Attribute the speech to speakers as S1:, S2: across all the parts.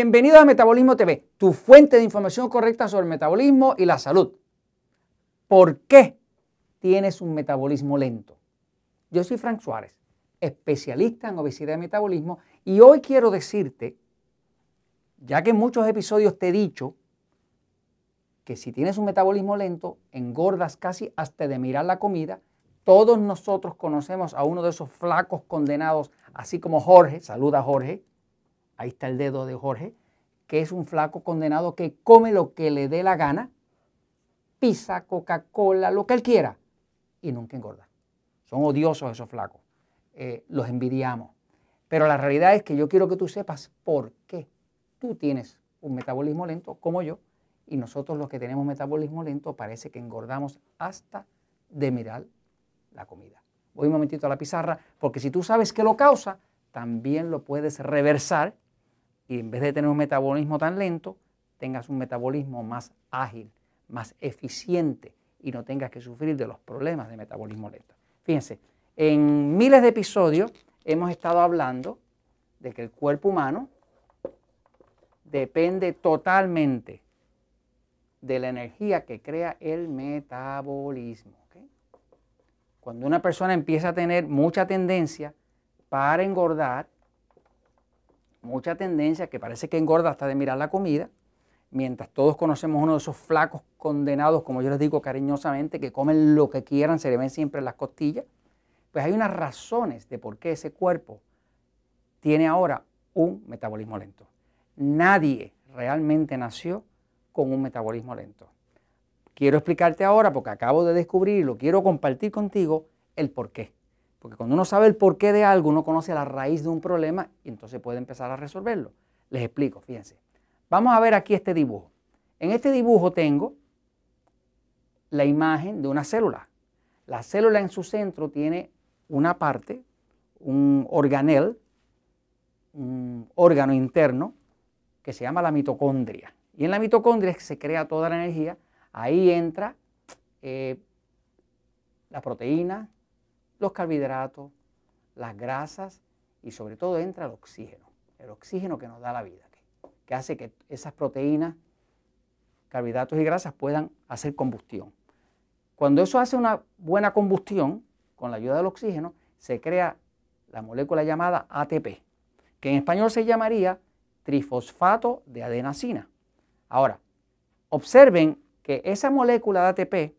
S1: Bienvenido a Metabolismo TV, tu fuente de información correcta sobre el metabolismo y la salud. ¿Por qué tienes un metabolismo lento? Yo soy Frank Suárez, especialista en obesidad y metabolismo, y hoy quiero decirte, ya que en muchos episodios te he dicho que si tienes un metabolismo lento, engordas casi hasta de mirar la comida. Todos nosotros conocemos a uno de esos flacos condenados, así como Jorge, saluda Jorge, ahí está el dedo de Jorge, que es un flaco condenado que come lo que le dé la gana, pizza, Coca-Cola, lo que él quiera, y nunca engorda. Son odiosos esos flacos. Eh, los envidiamos. Pero la realidad es que yo quiero que tú sepas por qué tú tienes un metabolismo lento como yo y nosotros los que tenemos metabolismo lento parece que engordamos hasta de mirar la comida. Voy un momentito a la pizarra porque si tú sabes qué lo causa, también lo puedes reversar y en vez de tener un metabolismo tan lento, tengas un metabolismo más ágil, más eficiente y no tengas que sufrir de los problemas de metabolismo lento. Fíjense, en miles de episodios hemos estado hablando de que el cuerpo humano depende totalmente de la energía que crea el metabolismo. Cuando una persona empieza a tener mucha tendencia para engordar, mucha tendencia que parece que engorda hasta de mirar la comida, mientras todos conocemos uno de esos flacos condenados, como yo les digo cariñosamente, que comen lo que quieran, se le ven siempre las costillas, pues hay unas razones de por qué ese cuerpo tiene ahora un metabolismo lento. Nadie realmente nació con un metabolismo lento. Quiero explicarte ahora, porque acabo de descubrir y lo quiero compartir contigo, el por qué. Porque cuando uno sabe el porqué de algo, uno conoce la raíz de un problema y entonces puede empezar a resolverlo. Les explico, fíjense. Vamos a ver aquí este dibujo. En este dibujo tengo la imagen de una célula. La célula en su centro tiene una parte, un organel, un órgano interno que se llama la mitocondria. Y en la mitocondria se crea toda la energía. Ahí entra eh, la proteína, los carbohidratos, las grasas y sobre todo entra el oxígeno, el oxígeno que nos da la vida, que, hace que esas proteínas, carbohidratos y grasas puedan hacer combustión. Cuando eso hace una buena combustión, con la ayuda del oxígeno, se crea la molécula llamada ATP, que en español se llamaría trifosfato de adenacina. Ahora, observen que esa molécula de ATP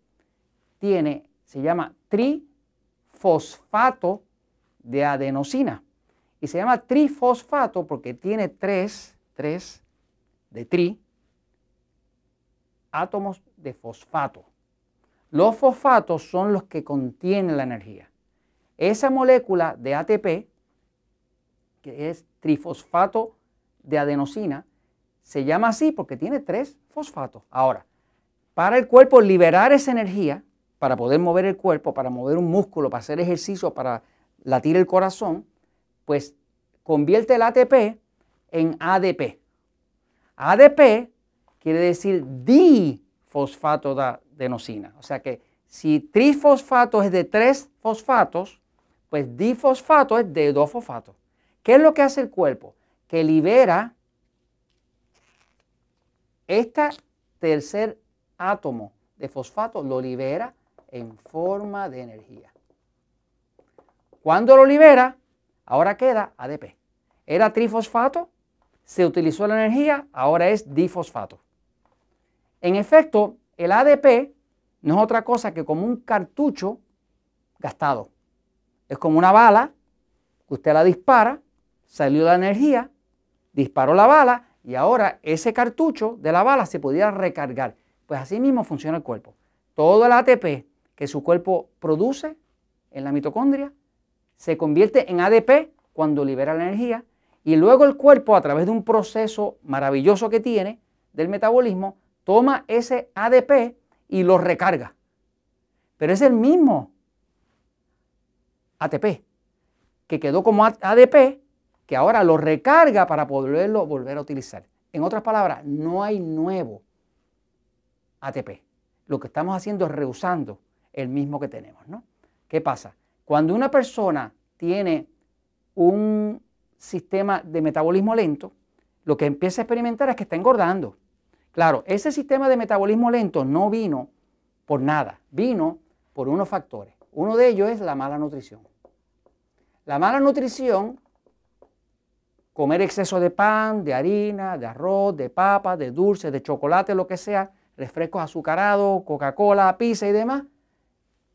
S1: tiene, se llama tri fosfato de adenosina. Y se llama trifosfato porque tiene tres, tres de tri, átomos de fosfato. Los fosfatos son los que contienen la energía. Esa molécula de ATP, que es trifosfato de adenosina, se llama así porque tiene tres fosfatos. Ahora, para el cuerpo liberar esa energía, para poder mover el cuerpo, para mover un músculo, para hacer ejercicio, para latir el corazón, pues convierte el ATP en ADP. ADP quiere decir difosfato de adenosina. O sea que si trifosfato es de tres fosfatos, pues difosfato es de dos fosfatos. ¿Qué es lo que hace el cuerpo? Que libera este tercer átomo de fosfato, lo libera en forma de energía. Cuando lo libera, ahora queda ADP. Era trifosfato, se utilizó la energía, ahora es difosfato. En efecto, el ADP no es otra cosa que como un cartucho gastado. Es como una bala que usted la dispara, salió la energía, disparó la bala y ahora ese cartucho de la bala se podía recargar. Pues así mismo funciona el cuerpo. Todo el ATP que su cuerpo produce en la mitocondria, se convierte en ADP cuando libera la energía y luego el cuerpo a través de un proceso maravilloso que tiene del metabolismo, toma ese ADP y lo recarga. Pero es el mismo ATP que quedó como ADP que ahora lo recarga para poderlo volver a utilizar. En otras palabras, no hay nuevo ATP. Lo que estamos haciendo es reusando el mismo que tenemos, ¿no? ¿Qué pasa? Cuando una persona tiene un sistema de metabolismo lento, lo que empieza a experimentar es que está engordando. Claro, ese sistema de metabolismo lento no vino por nada, vino por unos factores. Uno de ellos es la mala nutrición. La mala nutrición, comer exceso de pan, de harina, de arroz, de papa, de dulce, de chocolate, lo que sea, refrescos azucarados, Coca-Cola, pizza y demás,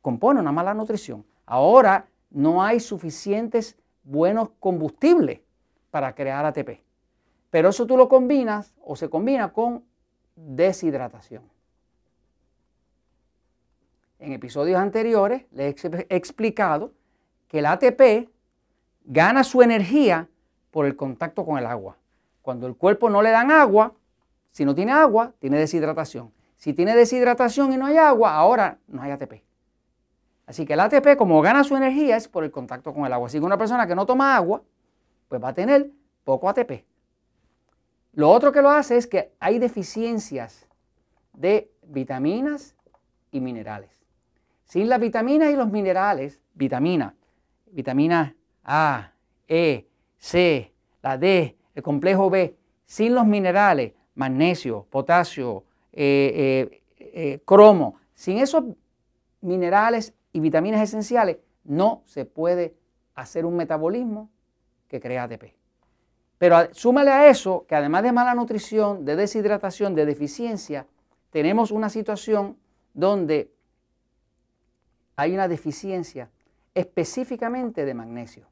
S1: compone una mala nutrición. Ahora no hay suficientes buenos combustibles para crear ATP. Pero eso tú lo combinas o se combina con deshidratación. En episodios anteriores les he explicado que el ATP gana su energía por el contacto con el agua. Cuando el cuerpo no le dan agua, si no tiene agua, tiene deshidratación. Si tiene deshidratación y no hay agua, ahora no hay ATP. Así que el ATP, como gana su energía, es por el contacto con el agua. Así que una persona que no toma agua, pues va a tener poco ATP. Lo otro que lo hace es que hay deficiencias de vitaminas y minerales. Sin las vitaminas y los minerales, vitamina, vitamina A, E, C, la D, el complejo B, sin los minerales, magnesio, potasio, eh, eh, eh, cromo, sin esos minerales y vitaminas esenciales, no se puede hacer un metabolismo que crea ATP. Pero súmale a eso que además de mala nutrición, de deshidratación, de deficiencia, tenemos una situación donde hay una deficiencia específicamente de magnesio.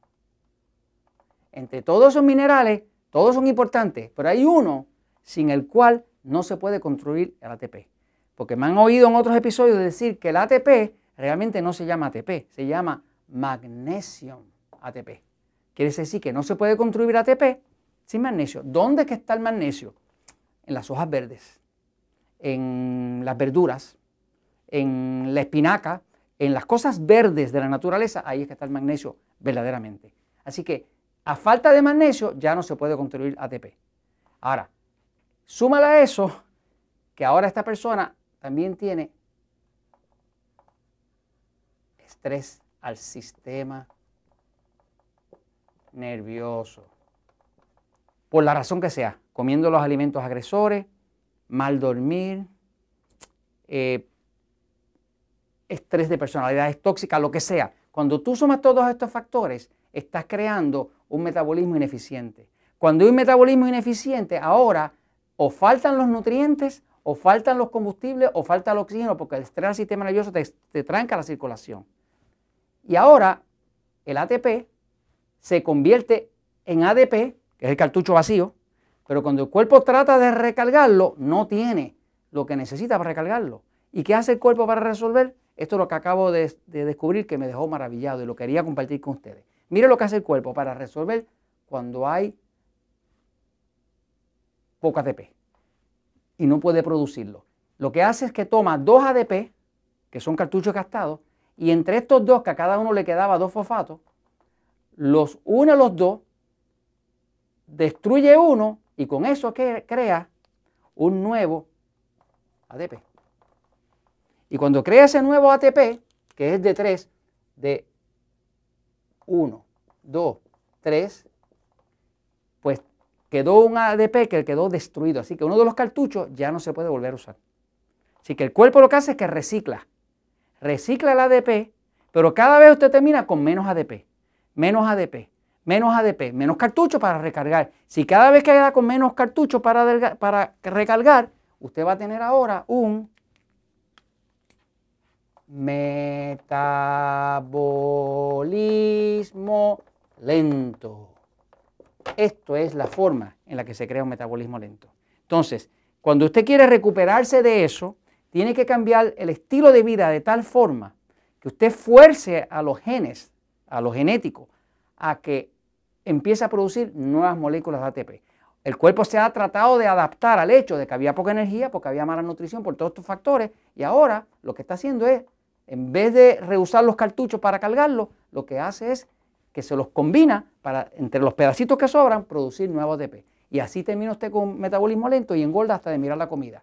S1: Entre todos esos minerales, todos son importantes, pero hay uno sin el cual no se puede construir el ATP. Porque me han oído en otros episodios decir que el ATP realmente no se llama ATP, se llama magnesio ATP. Quiere decir que no se puede construir ATP sin magnesio. ¿Dónde es que está el magnesio? En las hojas verdes, en las verduras, en la espinaca, en las cosas verdes de la naturaleza, ahí es que está el magnesio verdaderamente. Así que a falta de magnesio ya no se puede construir ATP. Ahora, súmale a eso que ahora esta persona también tiene estrés al sistema nervioso. Por la razón que sea, comiendo los alimentos agresores, mal dormir, eh, estrés de personalidades tóxicas, lo que sea. Cuando tú sumas todos estos factores, estás creando un metabolismo ineficiente. Cuando hay un metabolismo ineficiente, ahora o faltan los nutrientes, o faltan los combustibles, o falta el oxígeno, porque el estrés del sistema nervioso te, te tranca la circulación. Y ahora el ATP se convierte en ADP, que es el cartucho vacío, pero cuando el cuerpo trata de recargarlo, no tiene lo que necesita para recargarlo. ¿Y qué hace el cuerpo para resolver? Esto es lo que acabo de, descubrir que me dejó maravillado y lo quería compartir con ustedes. Mire lo que hace el cuerpo para resolver cuando hay poco ADP y no puede producirlo. Lo que hace es que toma dos ADP, que son cartuchos gastados, y entre estos dos, que a cada uno le quedaba dos fosfatos, los une a los dos, destruye uno y con eso crea un nuevo ADP. Y cuando crea ese nuevo ATP, que es de 3, de 1, 2, 3, pues quedó un ADP que quedó destruido. Así que uno de los cartuchos ya no se puede volver a usar. Así que el cuerpo lo que hace es que recicla. Recicla el ADP, pero cada vez usted termina con menos ADP, menos ADP, menos ADP, menos cartuchos para recargar. Si cada vez queda con menos cartuchos para, para recargar, usted va a tener ahora un metabolismo lento. Esto es la forma en la que se crea un metabolismo lento. Entonces, cuando usted quiere recuperarse de eso, tiene que cambiar el estilo de vida de tal forma que usted fuerce a los genes, a los genéticos, a que empiece a producir nuevas moléculas de ATP. El cuerpo se ha tratado de adaptar al hecho de que había poca energía, porque había mala nutrición, por todos estos factores, y ahora lo que está haciendo es en vez de rehusar los cartuchos para cargarlos, lo que hace es que se los combina para, entre los pedacitos que sobran, producir nuevos ATP. Y así termina usted con un metabolismo lento y engorda hasta de mirar la comida.